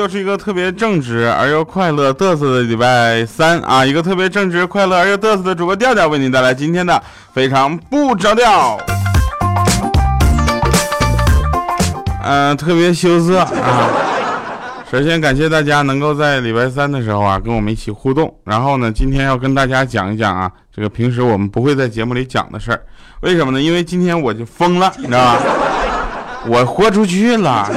又是一个特别正直而又快乐嘚瑟的礼拜三啊！一个特别正直、快乐而又嘚瑟的主播调调为您带来今天的非常不着调。嗯，特别羞涩啊！首先感谢大家能够在礼拜三的时候啊跟我们一起互动。然后呢，今天要跟大家讲一讲啊，这个平时我们不会在节目里讲的事儿。为什么呢？因为今天我就疯了，你知道吧？我豁出去了。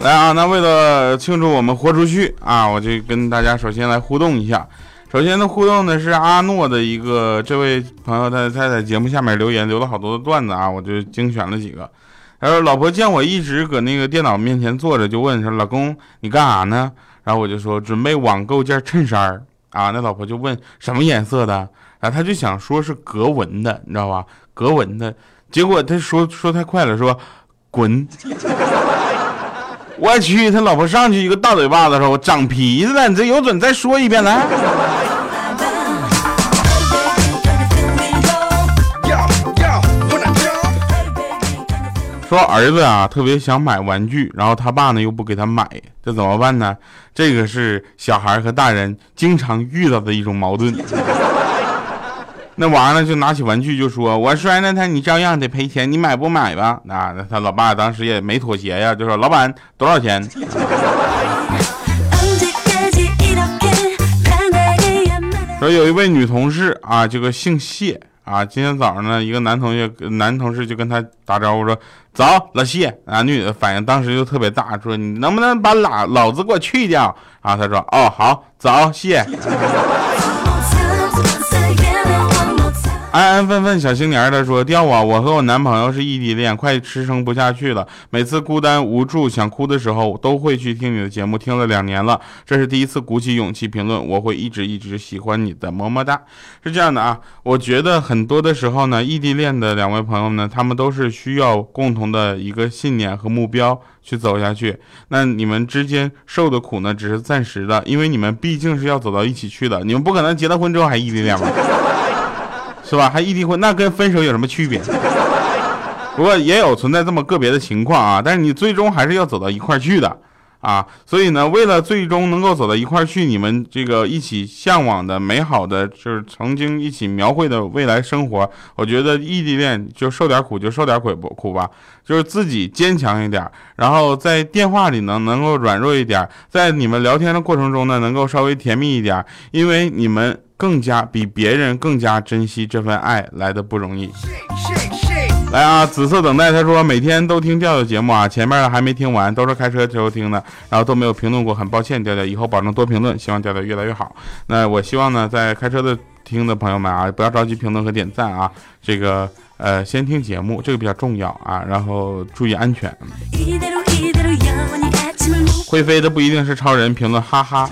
来啊，那为了庆祝我们豁出去啊，我就跟大家首先来互动一下。首先的互动呢是阿诺的一个这位朋友，他他在节目下面留言，留了好多的段子啊，我就精选了几个。他说：“老婆见我一直搁那个电脑面前坐着，就问说：‘老公，你干啥呢？’然后我就说：‘准备网购件衬衫啊。’那老婆就问：‘什么颜色的？’然后他就想说是格纹的，你知道吧？格纹的。结果他说说太快了，说：‘滚。’我去，他老婆上去一个大嘴巴子，说：“我长皮子了，你这有种再说一遍来。”说儿子啊，特别想买玩具，然后他爸呢又不给他买，这怎么办呢？这个是小孩和大人经常遇到的一种矛盾。那娃呢就拿起玩具就说：“我摔了他，你照样得赔钱，你买不买吧？”啊，那他老爸当时也没妥协呀，就说：“老板多少钱？”说有一位女同事啊，这个姓谢啊，今天早上呢，一个男同学男同事就跟他打招呼说：“走，老谢。”啊，女的反应当时就特别大，说：“你能不能把老老子给我去掉？”啊，他说：“哦，好，走，谢。”安安分分小青年他说：“掉啊，我和我男朋友是异地恋，快支撑不下去了。每次孤单无助想哭的时候，都会去听你的节目，听了两年了，这是第一次鼓起勇气评论。我会一直一直喜欢你的，么么哒。”是这样的啊，我觉得很多的时候呢，异地恋的两位朋友呢，他们都是需要共同的一个信念和目标去走下去。那你们之间受的苦呢，只是暂时的，因为你们毕竟是要走到一起去的。你们不可能结了婚之后还异地恋吧？是吧？还异地婚，那跟分手有什么区别？不过也有存在这么个别的情况啊，但是你最终还是要走到一块去的啊。所以呢，为了最终能够走到一块去，你们这个一起向往的美好的，就是曾经一起描绘的未来生活，我觉得异地恋就受点苦就受点苦不苦吧，就是自己坚强一点，然后在电话里呢能够软弱一点，在你们聊天的过程中呢能够稍微甜蜜一点，因为你们。更加比别人更加珍惜这份爱来的不容易。来啊，紫色等待，他说每天都听调调节目啊，前面的还没听完，都是开车时候听的，然后都没有评论过，很抱歉，调调以后保证多评论，希望调调越来越好。那我希望呢，在开车的听的朋友们啊，不要着急评论和点赞啊，这个呃先听节目，这个比较重要啊，然后注意安全。会飞的不一定是超人，评论哈哈。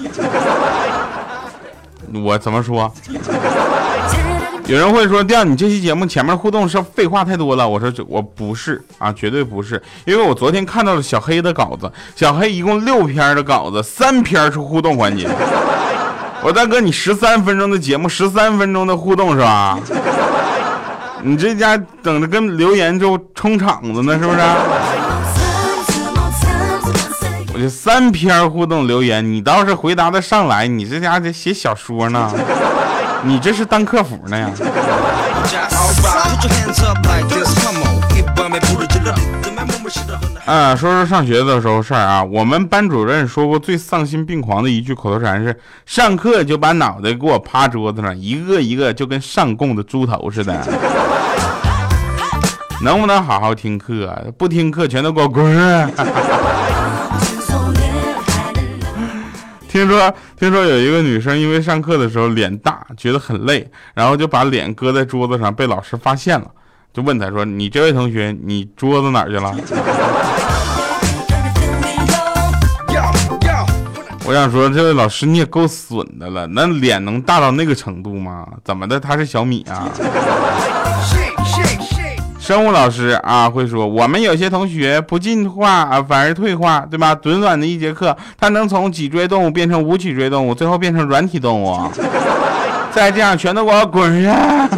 我怎么说？有人会说，第二，你这期节目前面互动是废话太多了。我说，我不是啊，绝对不是，因为我昨天看到了小黑的稿子，小黑一共六篇的稿子，三篇是互动环节。我大哥，你十三分钟的节目，十三分钟的互动是吧？你这家等着跟留言就冲场子呢，是不是？我就三篇互动留言，你倒是回答的上来，你这家得写小说呢，你这是当客服呢呀？啊，说说上学的时候事儿啊，我们班主任说过最丧心病狂的一句口头禅是：上课就把脑袋给我趴桌子上，一个一个就跟上供的猪头似的。能不能好好听课？不听课全都给我滚！听说听说有一个女生因为上课的时候脸大，觉得很累，然后就把脸搁在桌子上，被老师发现了，就问她说：“你这位同学，你桌子哪去了？”我想说，这位老师你也够损的了，那脸能大到那个程度吗？怎么的？他是小米啊？生物老师啊会说，我们有些同学不进化啊，反而退化，对吧？短短的一节课，他能从脊椎动物变成无脊椎动物，最后变成软体动物。再这样，全都给我滚下！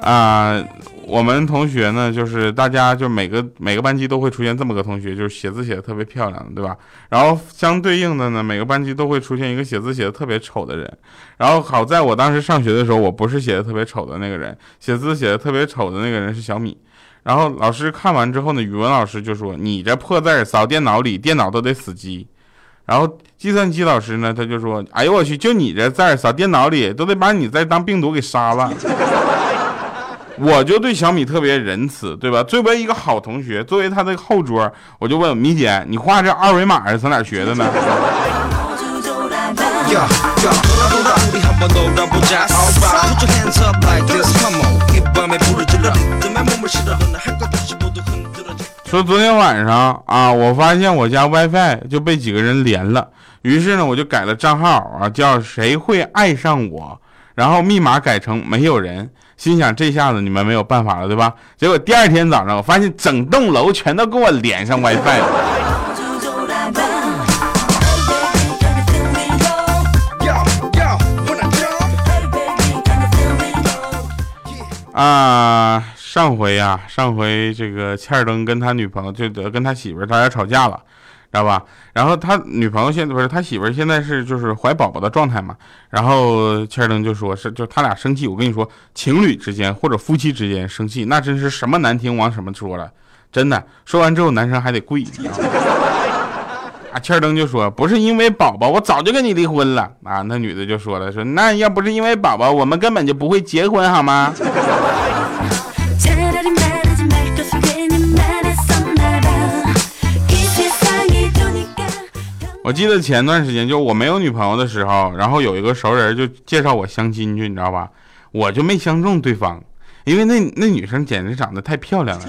啊。我们同学呢，就是大家就每个每个班级都会出现这么个同学，就是写字写的特别漂亮，对吧？然后相对应的呢，每个班级都会出现一个写字写的特别丑的人。然后好在我当时上学的时候，我不是写的特别丑的那个人，写字写的特别丑的那个人是小米。然后老师看完之后呢，语文老师就说：“你这破字扫电脑里，电脑都得死机。”然后计算机老师呢，他就说：“哎呦我去，就你这字扫电脑里，都得把你再当病毒给杀了。”我就对小米特别仁慈，对吧？作为一个好同学，作为他的后桌，我就问米姐：“你画这二维码是从哪学的呢？”说昨天晚上啊，我发现我家 WiFi 就被几个人连了，于是呢，我就改了账号啊，叫“谁会爱上我”，然后密码改成“没有人”。心想这下子你们没有办法了，对吧？结果第二天早上，我发现整栋楼全都给我连上 WiFi 了。啊，上回呀，上回这个欠儿登跟他女朋友就跟他媳妇儿他俩吵架了。知道吧？然后他女朋友现在不是他媳妇儿，现在是就是怀宝宝的状态嘛。然后切尔登就说是就他俩生气，我跟你说，情侣之间或者夫妻之间生气，那真是什么难听往什么说了，真的。说完之后，男生还得跪。啊，切尔登就说不是因为宝宝，我早就跟你离婚了啊。那女的就说了，说那要不是因为宝宝，我们根本就不会结婚，好吗？我记得前段时间就我没有女朋友的时候，然后有一个熟人就介绍我相亲去，你知道吧？我就没相中对方，因为那那女生简直长得太漂亮了，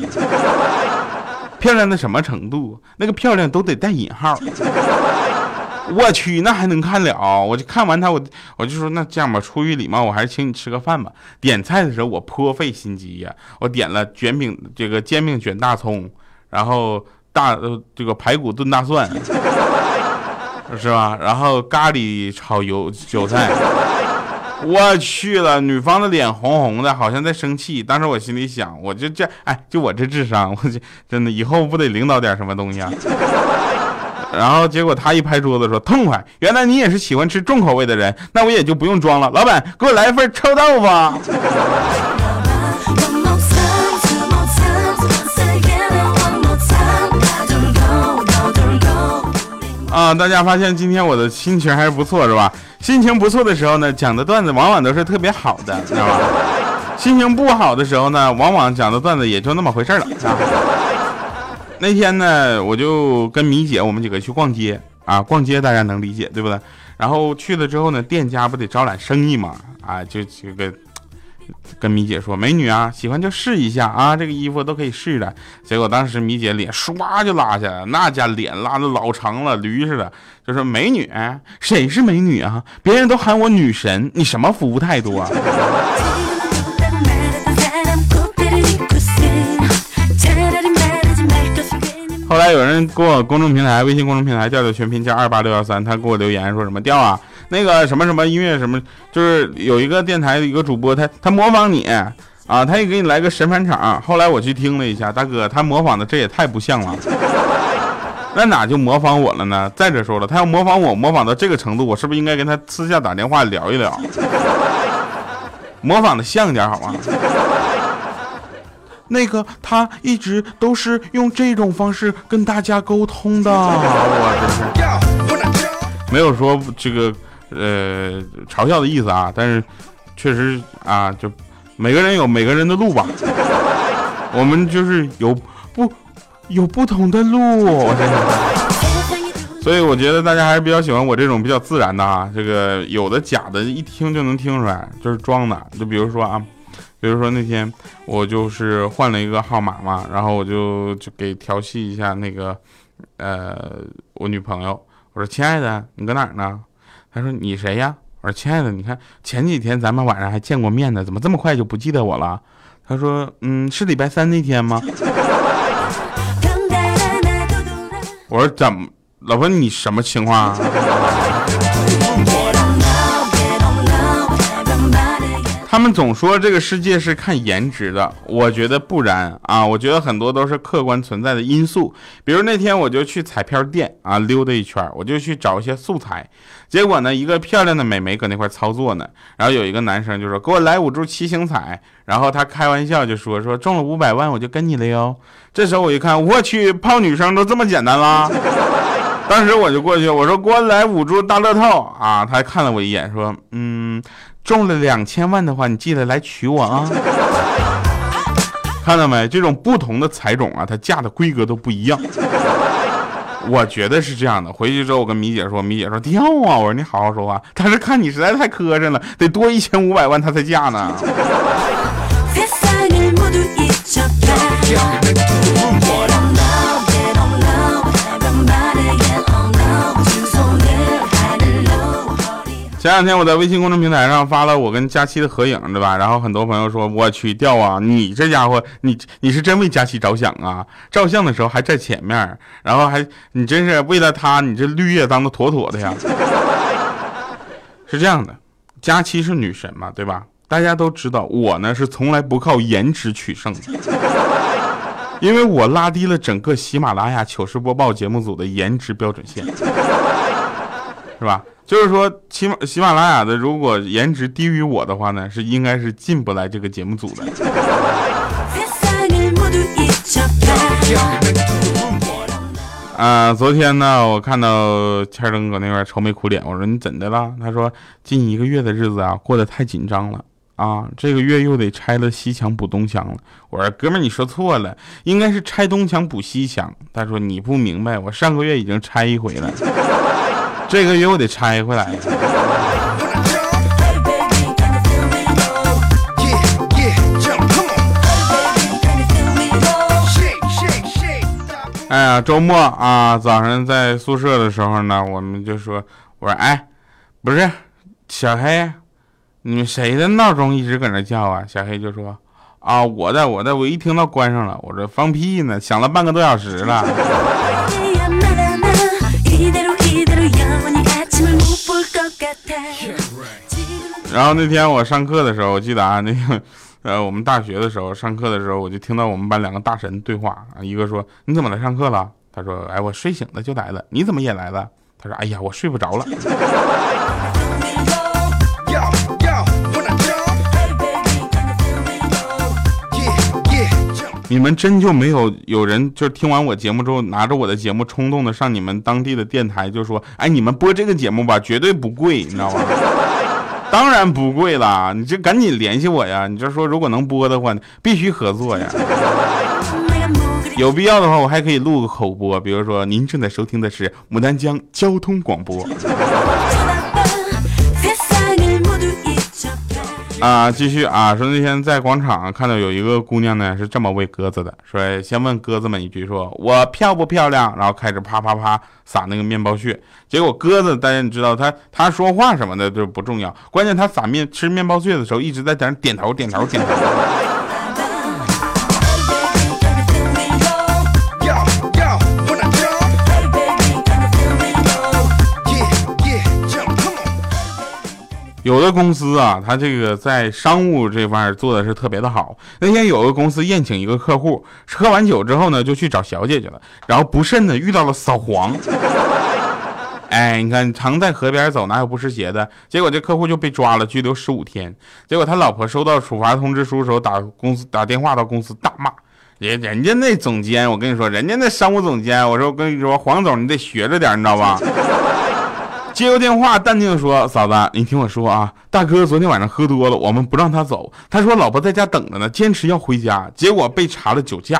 漂亮到什么程度？那个漂亮都得带引号。我去，那还能看了？我就看完她，我我就说那这样吧，出于礼貌，我还是请你吃个饭吧。点菜的时候我颇费心机呀，我点了卷饼，这个煎饼卷大葱，然后大呃这个排骨炖大蒜。是吧？然后咖喱炒油韭菜，我去了，女方的脸红红的，好像在生气。当时我心里想，我就这，哎，就我这智商，我这真的以后不得领导点什么东西啊？然后结果他一拍桌子说痛快，原来你也是喜欢吃重口味的人，那我也就不用装了。老板，给我来一份臭豆腐。啊，大家发现今天我的心情还是不错，是吧？心情不错的时候呢，讲的段子往往都是特别好的，你知道吧？心情不好的时候呢，往往讲的段子也就那么回事了。那天呢，我就跟米姐我们几个去逛街啊，逛街大家能理解对不对？然后去了之后呢，店家不得招揽生意嘛？啊，就这个。跟米姐说：“美女啊，喜欢就试一下啊，这个衣服都可以试的。”结果当时米姐脸唰就拉下来，那家脸拉的老长了，驴似的，就说：“美女，谁是美女啊？别人都喊我女神，你什么服务态度啊？”后来有人给我公众平台、微信公众平台调调全拼加二八六幺三，他给我留言说什么调啊？那个什么什么音乐什么，就是有一个电台的一个主播，他他模仿你啊，他也给你来个神返场。后来我去听了一下，大哥他模仿的这也太不像了，那哪就模仿我了呢？再者说了，他要模仿我，模仿到这个程度，我是不是应该跟他私下打电话聊一聊？模仿的像一点好吗？那个他一直都是用这种方式跟大家沟通的，我真是没有说这个。呃，嘲笑的意思啊，但是确实啊，就每个人有每个人的路吧。我们就是有不有不同的路，所以我觉得大家还是比较喜欢我这种比较自然的啊。这个有的假的，一听就能听出来，就是装的。就比如说啊，比如说那天我就是换了一个号码嘛，然后我就就给调戏一下那个呃，我女朋友。我说亲爱的，你搁哪儿呢？他说你谁呀？我说亲爱的，你看前几天咱们晚上还见过面呢，怎么这么快就不记得我了？他说嗯，是礼拜三那天吗？我说怎么，老婆你什么情况啊？他们总说这个世界是看颜值的，我觉得不然啊！我觉得很多都是客观存在的因素。比如那天我就去彩票店啊溜达一圈，我就去找一些素材，结果呢，一个漂亮的美眉搁那块操作呢，然后有一个男生就说给我来五注七星彩，然后他开玩笑就说说中了五百万我就跟你了哟。这时候我一看，我去泡女生都这么简单啦！当时我就过去我说给我来五注大乐透啊！他还看了我一眼说嗯。中了两千万的话，你记得来娶我啊！看到没？这种不同的彩种啊，它价的规格都不一样。我觉得是这样的。回去之后，我跟米姐说，米姐说掉啊！我说你好好说话。但是看你实在太磕碜了，得多一千五百万他才嫁呢。前两天我在微信公众平台上发了我跟佳期的合影，对吧？然后很多朋友说：“我去掉啊，你这家伙，你你是真为佳期着想啊！照相的时候还在前面，然后还你真是为了他，你这绿叶当的妥妥的呀。”是这样的，佳期是女神嘛，对吧？大家都知道，我呢是从来不靠颜值取胜的，因为我拉低了整个喜马拉雅糗事播报节目组的颜值标准线，是吧？就是说，喜马喜马拉雅的，如果颜值低于我的话呢，是应该是进不来这个节目组的。啊，昨天呢，我看到千灯搁那边愁眉苦脸，我说你怎的了？他说近一个月的日子啊，过得太紧张了啊，这个月又得拆了西墙补东墙了。我说哥们儿，你说错了，应该是拆东墙补西墙。他说你不明白，我上个月已经拆一回了。这个月我得拆回来。哎呀，周末啊，早上在宿舍的时候呢，我们就说，我说，哎，不是，小黑，你们谁的闹钟一直搁那叫啊？小黑就说，啊，我的，我的，我一听到关上了，我说放屁呢，响了半个多小时了。然后那天我上课的时候，我记得啊，那个，呃，我们大学的时候上课的时候，我就听到我们班两个大神对话啊，一个说你怎么来上课了？他说，哎，我睡醒了就来了。你怎么也来了？他说，哎呀，我睡不着了。你们真就没有有人就听完我节目之后，拿着我的节目冲动的上你们当地的电台，就说，哎，你们播这个节目吧，绝对不贵，你知道吗？当然不贵啦，你就赶紧联系我呀！你就说如果能播的话，必须合作呀。有必要的话，我还可以录个口播，比如说您正在收听的是牡丹江交通广播。啊，继续啊！说那天在广场看到有一个姑娘呢，是这么喂鸽子的。说先问鸽子们一句，说我漂不漂亮？然后开始啪啪啪撒那个面包屑。结果鸽子，大家你知道，他他说话什么的就不重要，关键他撒面吃面包屑的时候一直在点点头点头点头。有的公司啊，他这个在商务这块儿做的是特别的好。那天有个公司宴请一个客户，喝完酒之后呢，就去找小姐去了，然后不慎呢遇到了扫黄。哎，你看常在河边走，哪有不湿鞋的？结果这客户就被抓了，拘留十五天。结果他老婆收到处罚通知书的时候，打公司打电话到公司大骂，人人家那总监，我跟你说，人家那商务总监，我说我跟你说，黄总你得学着点，你知道吧？接过电话，淡定地说：“嫂子，你听我说啊，大哥昨天晚上喝多了，我们不让他走。他说老婆在家等着呢，坚持要回家，结果被查了酒驾。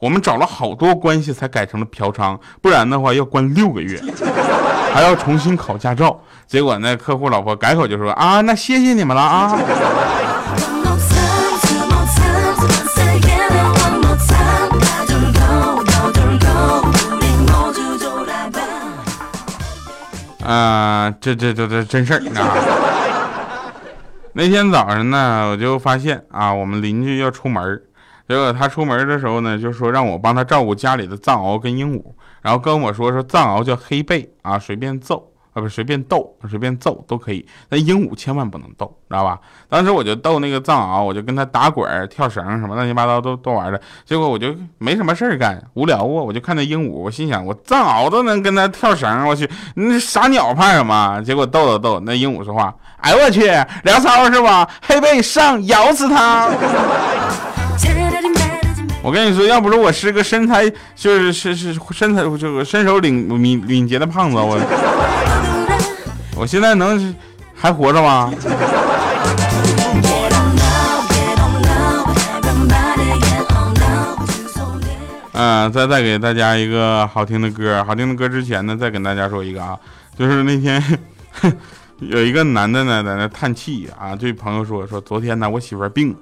我们找了好多关系才改成了嫖娼，不然的话要关六个月，还要重新考驾照。结果那客户老婆改口就说啊，那谢谢你们了啊。”啊，这这这这真事儿啊！那天早上呢，我就发现啊，我们邻居要出门结果他出门的时候呢，就说让我帮他照顾家里的藏獒跟鹦鹉，然后跟我说说藏獒叫黑背啊，随便揍。啊不随便逗，随便揍都可以，但鹦鹉千万不能逗，知道吧？当时我就逗那个藏獒，我就跟他打滚、跳绳什么乱七八糟都都玩的。结果我就没什么事儿干，无聊啊，我就看那鹦鹉，我心想我藏獒都能跟他跳绳，我去，那傻鸟怕什么？结果逗了逗，那鹦鹉说话，哎我去，梁骚是吧？黑背上咬死他！我跟你说，要不是我是个身材就是是是身材就是身手领敏敏捷的胖子，我。我现在能还活着吗？嗯，再再给大家一个好听的歌，好听的歌之前呢，再跟大家说一个啊，就是那天 有一个男的呢在那叹气啊，对朋友说说昨天呢我媳妇病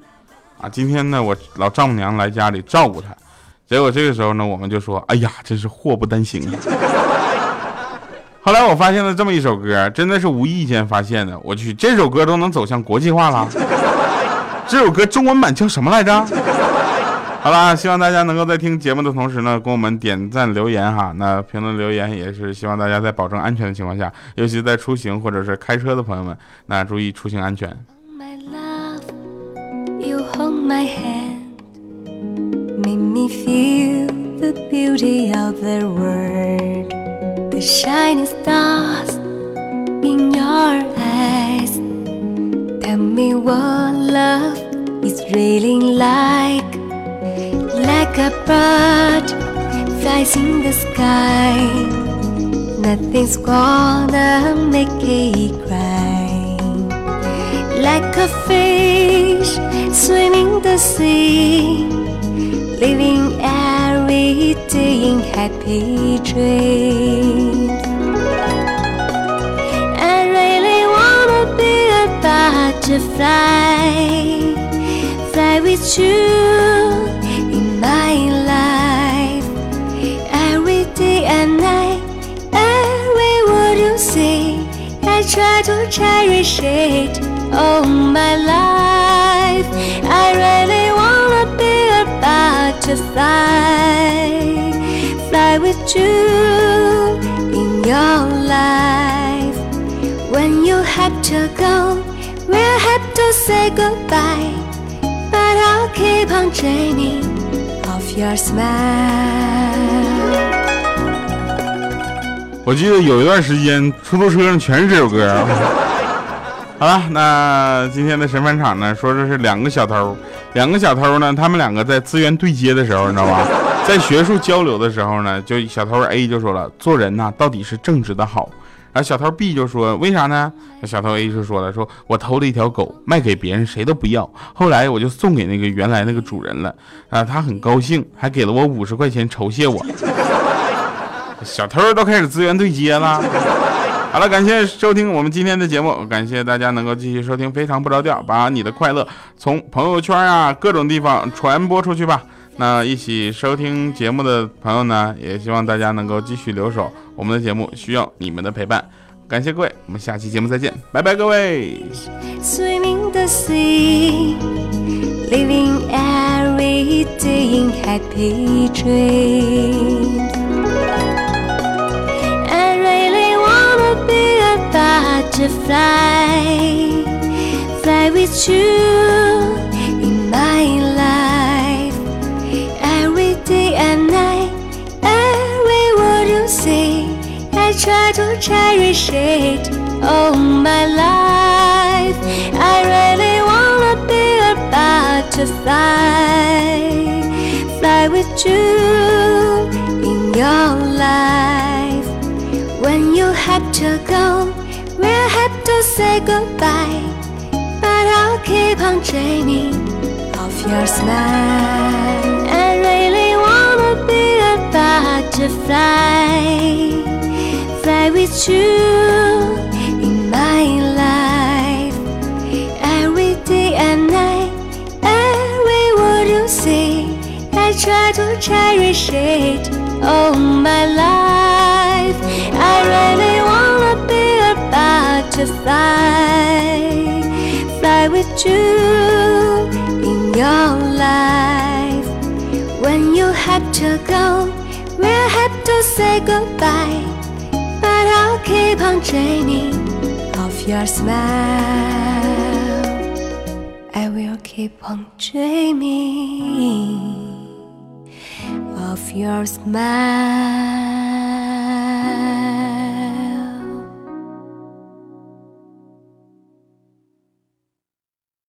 啊，今天呢我老丈母娘来家里照顾她，结果这个时候呢我们就说，哎呀，真是祸不单行啊。后来我发现了这么一首歌，真的是无意间发现的。我去，这首歌都能走向国际化了。这首歌中文版叫什么来着？好了，希望大家能够在听节目的同时呢，给我们点赞留言哈。那评论留言也是希望大家在保证安全的情况下，尤其在出行或者是开车的朋友们，那注意出行安全。My love, you hold my hand, make me feel the beauty of the world. The shining stars in your eyes. Tell me what love is really like. Like a bird flies in the sky. Nothing's gonna make it cry. Like a fish swimming the sea, living in happy dreams. I really wanna be a butterfly, fly with you in my life, every day and night. Every word you say, I try to cherish it all my life. Butterfly fly with you in your life. When you have to go, we'll have to say goodbye. But I'll keep on dreaming of your smile. 我记得有一段时间，出租车上全是这首歌。好了，那今天的神返场呢，说这是两个小偷，两个小偷呢，他们两个在资源对接的时候，你知道吧？在学术交流的时候呢，就小偷 A 就说了，做人呐，到底是正直的好。然后小偷 B 就说，为啥呢？小偷 A 就说了，说我偷了一条狗，卖给别人谁都不要，后来我就送给那个原来那个主人了，啊，他很高兴，还给了我五十块钱酬谢我。小偷都开始资源对接了。好了，感谢收听我们今天的节目，感谢大家能够继续收听，非常不着调，把你的快乐从朋友圈啊各种地方传播出去吧。那一起收听节目的朋友呢，也希望大家能够继续留守。我们的节目需要你们的陪伴，感谢各位，我们下期节目再见，拜拜，各位。to fly, fly with you in my life. Every day and night, every word you say, I try to cherish it all my life. I really wanna be a butterfly, fly with you. Say goodbye. But I'll keep on dreaming of your smile. I really wanna be a butterfly fly with you in my life every day and night. Every word you say, I try to cherish it all my life. To fly, fly with you in your life. When you had to go, we'll have to say goodbye. But I'll keep on dreaming of your smile. I will keep on dreaming of your smile.